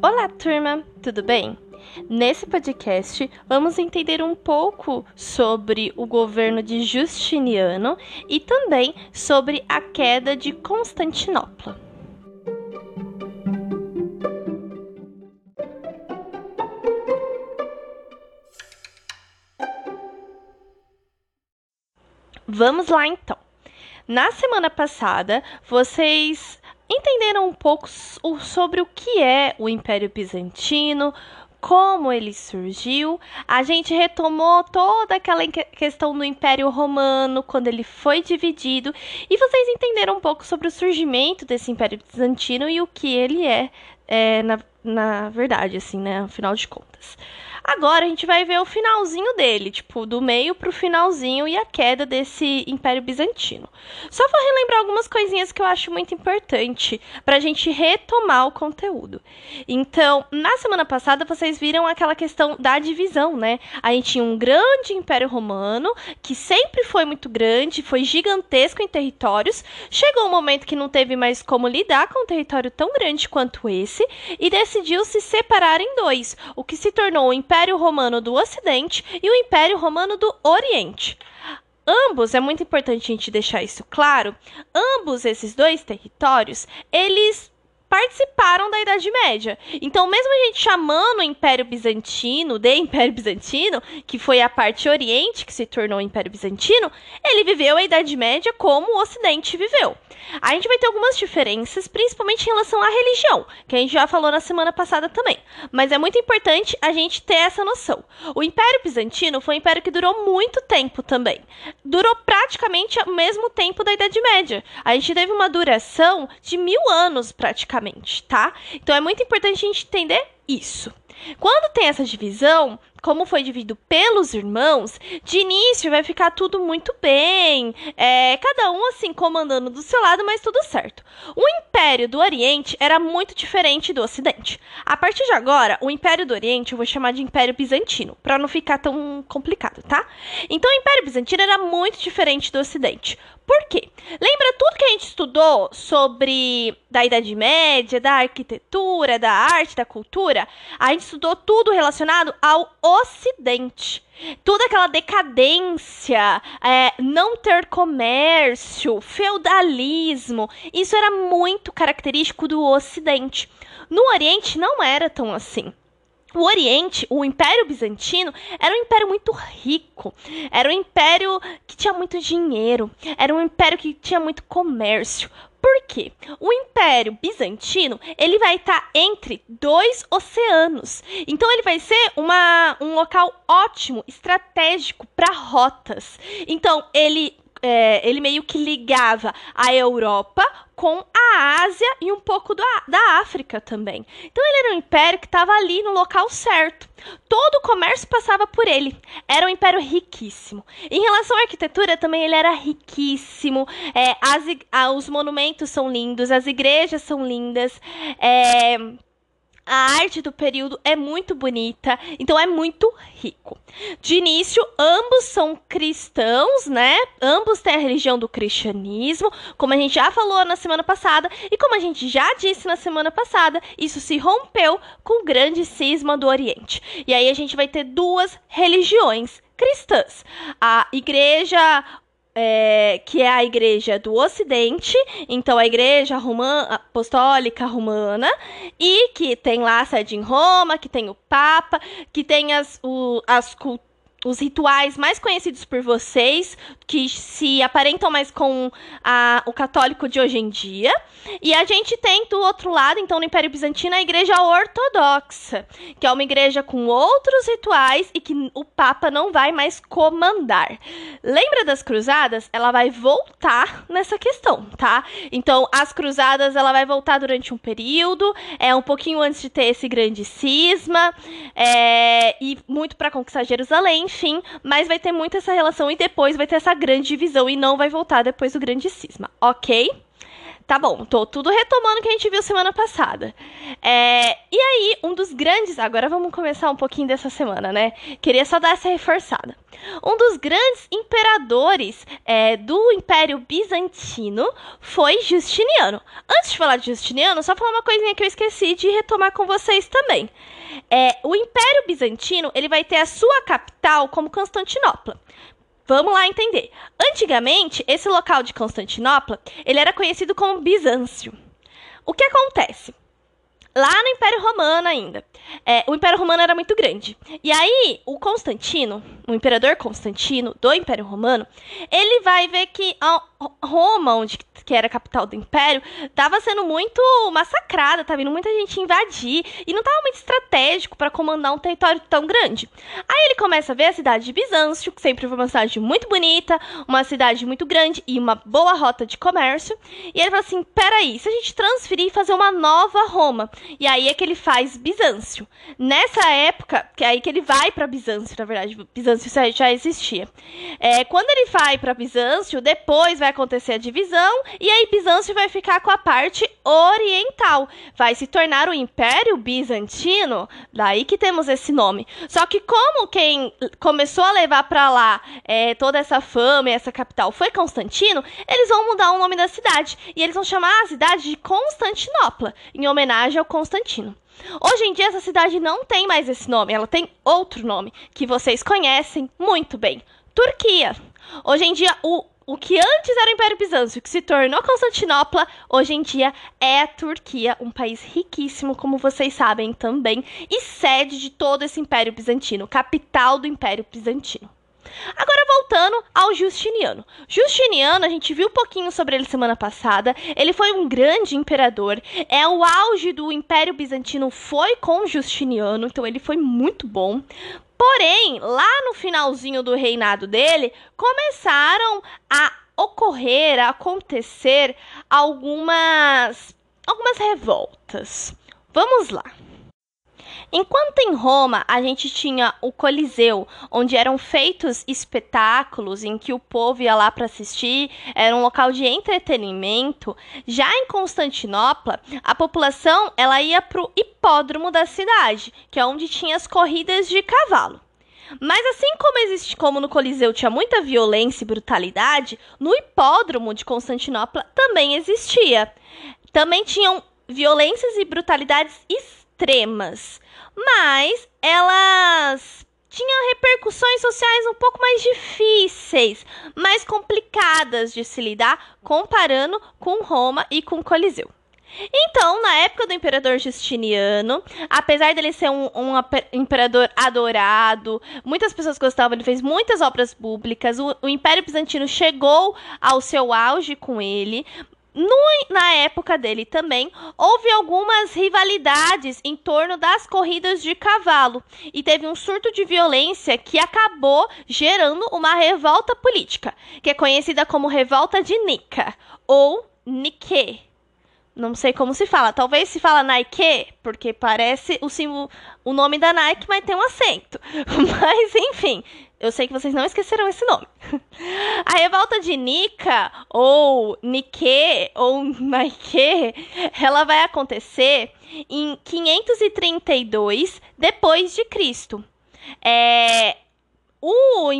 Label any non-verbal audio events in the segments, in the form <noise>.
Olá, turma, tudo bem? Nesse podcast, vamos entender um pouco sobre o governo de Justiniano e também sobre a queda de Constantinopla. Vamos lá então. Na semana passada, vocês entenderam um pouco sobre o que é o Império Bizantino, como ele surgiu. A gente retomou toda aquela questão do Império Romano, quando ele foi dividido, e vocês entenderam um pouco sobre o surgimento desse Império Bizantino e o que ele é, é na, na verdade, assim, né? Afinal de contas. Agora a gente vai ver o finalzinho dele, tipo, do meio pro finalzinho e a queda desse Império Bizantino. Só vou relembrar algumas coisinhas que eu acho muito importante pra gente retomar o conteúdo. Então, na semana passada vocês viram aquela questão da divisão, né? A gente tinha um grande Império Romano, que sempre foi muito grande, foi gigantesco em territórios. Chegou um momento que não teve mais como lidar com um território tão grande quanto esse e decidiu se separar em dois, o que se tornou o Império Império Romano do Ocidente e o Império Romano do Oriente. Ambos, é muito importante a gente deixar isso claro, ambos esses dois territórios, eles participaram da Idade Média. Então, mesmo a gente chamando o Império Bizantino de Império Bizantino, que foi a parte Oriente que se tornou o Império Bizantino, ele viveu a Idade Média como o Ocidente viveu. A gente vai ter algumas diferenças, principalmente em relação à religião, que a gente já falou na semana passada também. Mas é muito importante a gente ter essa noção. O Império Bizantino foi um império que durou muito tempo também. Durou praticamente o mesmo tempo da Idade Média. A gente teve uma duração de mil anos praticamente, tá? Então é muito importante a gente entender isso. Quando tem essa divisão, como foi dividido pelos irmãos, de início vai ficar tudo muito bem, é, cada um assim comandando do seu lado, mas tudo certo. O Império do Oriente era muito diferente do Ocidente. A partir de agora, o Império do Oriente eu vou chamar de Império Bizantino, para não ficar tão complicado, tá? Então, o Império Bizantino era muito diferente do Ocidente. Por quê? Lembra tudo que a gente estudou sobre da Idade Média, da arquitetura, da arte, da cultura? A gente estudou tudo relacionado ao Ocidente. Toda aquela decadência, é, não ter comércio, feudalismo, isso era muito característico do Ocidente. No Oriente não era tão assim. O Oriente, o Império Bizantino, era um império muito rico. Era um império que tinha muito dinheiro. Era um império que tinha muito comércio. Por quê? O Império Bizantino ele vai estar tá entre dois oceanos. Então ele vai ser uma, um local ótimo, estratégico para rotas. Então ele é, ele meio que ligava a Europa com a Ásia e um pouco da, da África também. Então ele era um império que estava ali no local certo. Todo o comércio passava por ele. Era um império riquíssimo. Em relação à arquitetura, também ele era riquíssimo. É, as, os monumentos são lindos, as igrejas são lindas. É, a arte do período é muito bonita, então é muito rico. De início, ambos são cristãos, né? Ambos têm a religião do cristianismo, como a gente já falou na semana passada, e como a gente já disse na semana passada, isso se rompeu com o grande cisma do Oriente. E aí a gente vai ter duas religiões cristãs. A igreja é, que é a igreja do Ocidente, então a igreja romana, apostólica romana, e que tem lá a sede em Roma, que tem o Papa, que tem as, o, as culturas os rituais mais conhecidos por vocês, que se aparentam mais com a, o católico de hoje em dia. E a gente tem do outro lado, então, no Império Bizantino, a Igreja Ortodoxa, que é uma igreja com outros rituais e que o Papa não vai mais comandar. Lembra das cruzadas? Ela vai voltar nessa questão, tá? Então, as cruzadas, ela vai voltar durante um período, é um pouquinho antes de ter esse grande cisma, é, e muito para conquistar Jerusalém enfim, mas vai ter muito essa relação e depois vai ter essa grande divisão e não vai voltar depois do grande cisma, ok? Tá bom, tô tudo retomando o que a gente viu semana passada. É, e aí, um dos grandes. Agora vamos começar um pouquinho dessa semana, né? Queria só dar essa reforçada. Um dos grandes imperadores é, do Império Bizantino foi Justiniano. Antes de falar de Justiniano, só falar uma coisinha que eu esqueci de retomar com vocês também. É, o Império Bizantino ele vai ter a sua capital como Constantinopla. Vamos lá entender. Antigamente, esse local de Constantinopla, ele era conhecido como Bizâncio. O que acontece? Lá no Império Romano ainda. É, o Império Romano era muito grande. E aí, o Constantino, o imperador Constantino do Império Romano, ele vai ver que Roma, onde que era a capital do império, estava sendo muito massacrada, tá vindo muita gente invadir e não estava muito estratégico para comandar um território tão grande. Aí ele começa a ver a cidade de Bizâncio, que sempre foi uma cidade muito bonita, uma cidade muito grande e uma boa rota de comércio. E ele fala assim: peraí, se a gente transferir e fazer uma nova Roma. E aí é que ele faz Bizâncio. Nessa época, que é aí que ele vai para Bizâncio, na verdade, Bizâncio já existia. É, quando ele vai para Bizâncio, depois vai acontecer a divisão e aí Bizâncio vai ficar com a parte oriental. Vai se tornar o Império Bizantino, daí que temos esse nome. Só que como quem começou a levar para lá é, toda essa fama e essa capital foi Constantino, eles vão mudar o nome da cidade e eles vão chamar a cidade de Constantinopla, em homenagem ao Constantino. Hoje em dia essa cidade não tem mais esse nome, ela tem outro nome que vocês conhecem muito bem. Turquia. Hoje em dia o o que antes era o Império Bizâncio, que se tornou Constantinopla, hoje em dia é a Turquia, um país riquíssimo, como vocês sabem também, e sede de todo esse Império Bizantino, capital do Império Bizantino. Agora voltando ao Justiniano. Justiniano, a gente viu um pouquinho sobre ele semana passada. Ele foi um grande imperador. É o auge do Império Bizantino foi com Justiniano, então ele foi muito bom. Porém, lá no finalzinho do reinado dele, começaram a ocorrer, a acontecer algumas algumas revoltas. Vamos lá. Enquanto em Roma a gente tinha o Coliseu, onde eram feitos espetáculos em que o povo ia lá para assistir, era um local de entretenimento, já em Constantinopla, a população ela ia para o hipódromo da cidade, que é onde tinha as corridas de cavalo. Mas assim como existe, como no Coliseu tinha muita violência e brutalidade, no hipódromo de Constantinopla também existia. Também tinham violências e brutalidades extremas mas elas tinham repercussões sociais um pouco mais difíceis, mais complicadas de se lidar, comparando com Roma e com Coliseu. Então, na época do imperador Justiniano, apesar dele ser um, um, imperador adorado, muitas pessoas gostavam, ele fez muitas obras públicas, o, o Império Bizantino chegou ao seu auge com ele, no, na época dele também, houve algumas rivalidades em torno das corridas de cavalo e teve um surto de violência que acabou gerando uma revolta política, que é conhecida como Revolta de Nica ou Nike. Não sei como se fala. Talvez se fala Nike, porque parece o símbolo, o nome da Nike, mas tem um acento. <laughs> Mas enfim, eu sei que vocês não esqueceram esse nome. <laughs> A revolta de Nika, ou Nike, ou <laughs> Nike, ela vai acontecer em 532 depois de Cristo. É, o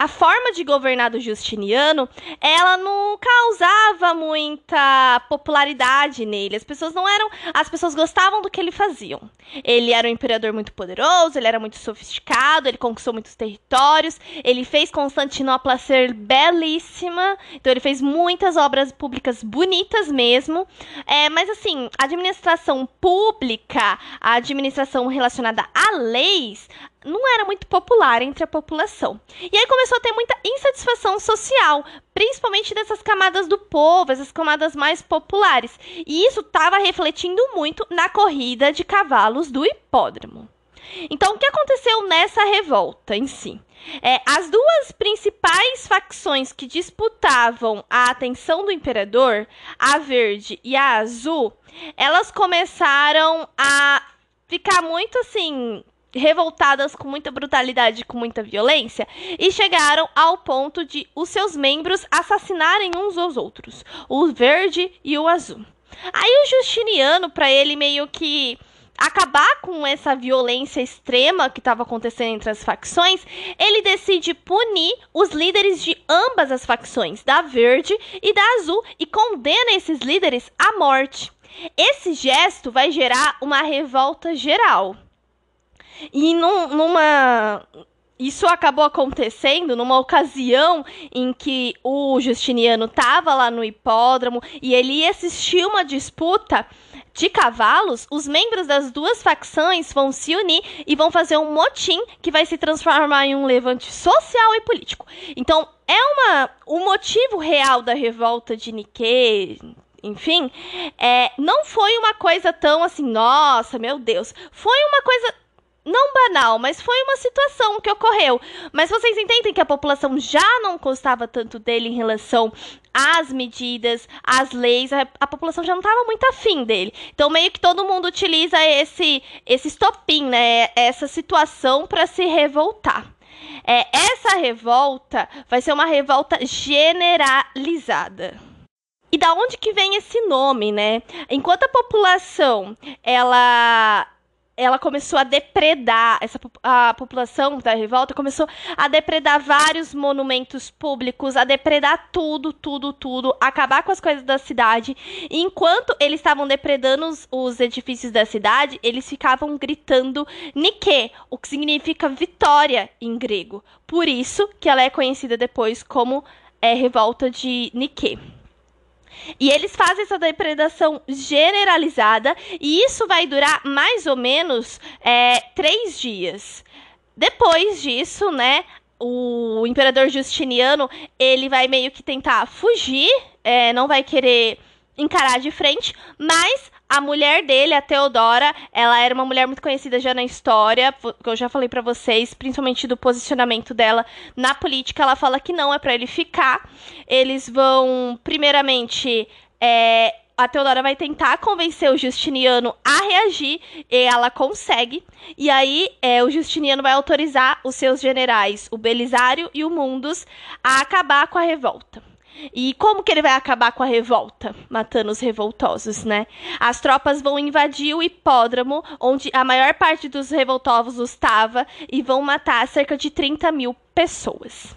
a forma de governar do Justiniano, ela não causava muita popularidade nele. As pessoas não eram, as pessoas gostavam do que ele fazia. Ele era um imperador muito poderoso, ele era muito sofisticado, ele conquistou muitos territórios, ele fez Constantinopla ser belíssima. Então ele fez muitas obras públicas bonitas mesmo. É, mas assim, a administração pública, a administração relacionada a leis, não era muito popular entre a população. E aí começou a ter muita insatisfação social, principalmente dessas camadas do povo, essas camadas mais populares. E isso estava refletindo muito na corrida de cavalos do hipódromo. Então, o que aconteceu nessa revolta em si? É, as duas principais facções que disputavam a atenção do imperador, a verde e a azul, elas começaram a ficar muito assim revoltadas com muita brutalidade, com muita violência, e chegaram ao ponto de os seus membros assassinarem uns aos outros, o verde e o azul. Aí o Justiniano, para ele meio que acabar com essa violência extrema que estava acontecendo entre as facções, ele decide punir os líderes de ambas as facções, da Verde e da Azul, e condena esses líderes à morte. Esse gesto vai gerar uma revolta geral. E num, numa. Isso acabou acontecendo numa ocasião em que o Justiniano estava lá no hipódromo e ele ia assistir uma disputa de cavalos, os membros das duas facções vão se unir e vão fazer um motim que vai se transformar em um levante social e político. Então, é uma o motivo real da revolta de Nikkei, enfim, é, não foi uma coisa tão assim, nossa, meu Deus. Foi uma coisa não banal, mas foi uma situação que ocorreu. Mas vocês entendem que a população já não gostava tanto dele em relação às medidas, às leis, a, a população já não estava muito afim dele. Então meio que todo mundo utiliza esse esse estopim, né, essa situação para se revoltar. É, essa revolta vai ser uma revolta generalizada. E da onde que vem esse nome, né? Enquanto a população ela ela começou a depredar, essa, a população da revolta começou a depredar vários monumentos públicos, a depredar tudo, tudo, tudo, acabar com as coisas da cidade. E enquanto eles estavam depredando os, os, edifícios da cidade, eles ficavam gritando Nike, o que significa vitória em grego. Por isso que ela é conhecida depois como é, revolta de Nike. E eles fazem essa depredação generalizada e isso vai durar mais ou menos é, três dias. Depois disso, né, o imperador Justiniano ele vai meio que tentar fugir, é, não vai querer encarar de frente, mas a mulher dele, a Teodora, ela era uma mulher muito conhecida já na história, que eu já falei para vocês, principalmente do posicionamento dela na política. Ela fala que não é para ele ficar. Eles vão, primeiramente, é, a Teodora vai tentar convencer o Justiniano a reagir e ela consegue. E aí é, o Justiniano vai autorizar os seus generais, o Belisário e o Mundus, a acabar com a revolta. E como que ele vai acabar com a revolta? Matando os revoltosos, né? As tropas vão invadir o hipódromo, onde a maior parte dos revoltosos estava, e vão matar cerca de 30 mil pessoas.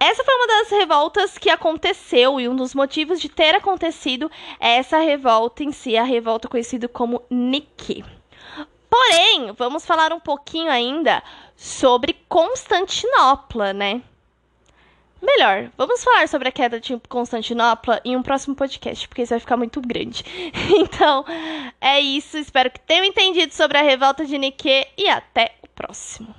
Essa foi uma das revoltas que aconteceu, e um dos motivos de ter acontecido é essa revolta em si, a revolta conhecida como Niki. Porém, vamos falar um pouquinho ainda sobre Constantinopla, né? Melhor, vamos falar sobre a queda de Constantinopla em um próximo podcast, porque isso vai ficar muito grande. <laughs> Então, é isso. Espero que tenham entendido sobre a revolta de Nikkei e até o próximo.